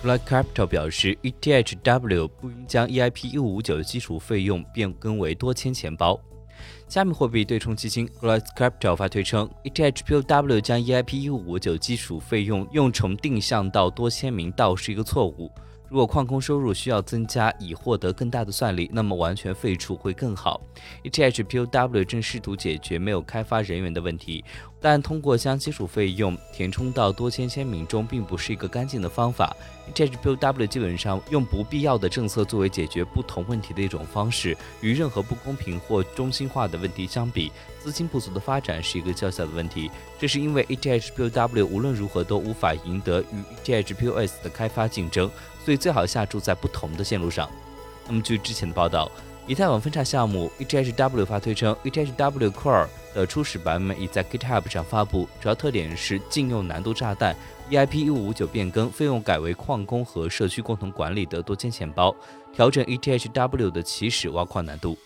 Glad Capital 表示，ETHW 不应将 EIP 一五五九的基础费用变更为多签钱包。加密货币对冲基金 Glad Capital 发推称，ETHW 将 EIP 一五五九基础费用用重定向到多签名道是一个错误。如果矿工收入需要增加以获得更大的算力，那么完全废除会更好。ETHPOW 正试图解决没有开发人员的问题，但通过将基础费用填充到多签签名中，并不是一个干净的方法。ETHPOW 基本上用不必要的政策作为解决不同问题的一种方式，与任何不公平或中心化的问题相比，资金不足的发展是一个较小的问题。这是因为 ETHPOW 无论如何都无法赢得与 ETHPOS 的开发竞争。所以最好下注在不同的线路上。那么，据之前的报道，以太网分叉项目 ETHW 发推称，ETHW Core 的初始版本已在 GitHub 上发布，主要特点是禁用难度炸弹，EIP 一五五九变更，费用改为矿工和社区共同管理的多签钱包，调整 ETHW 的起始挖矿难度。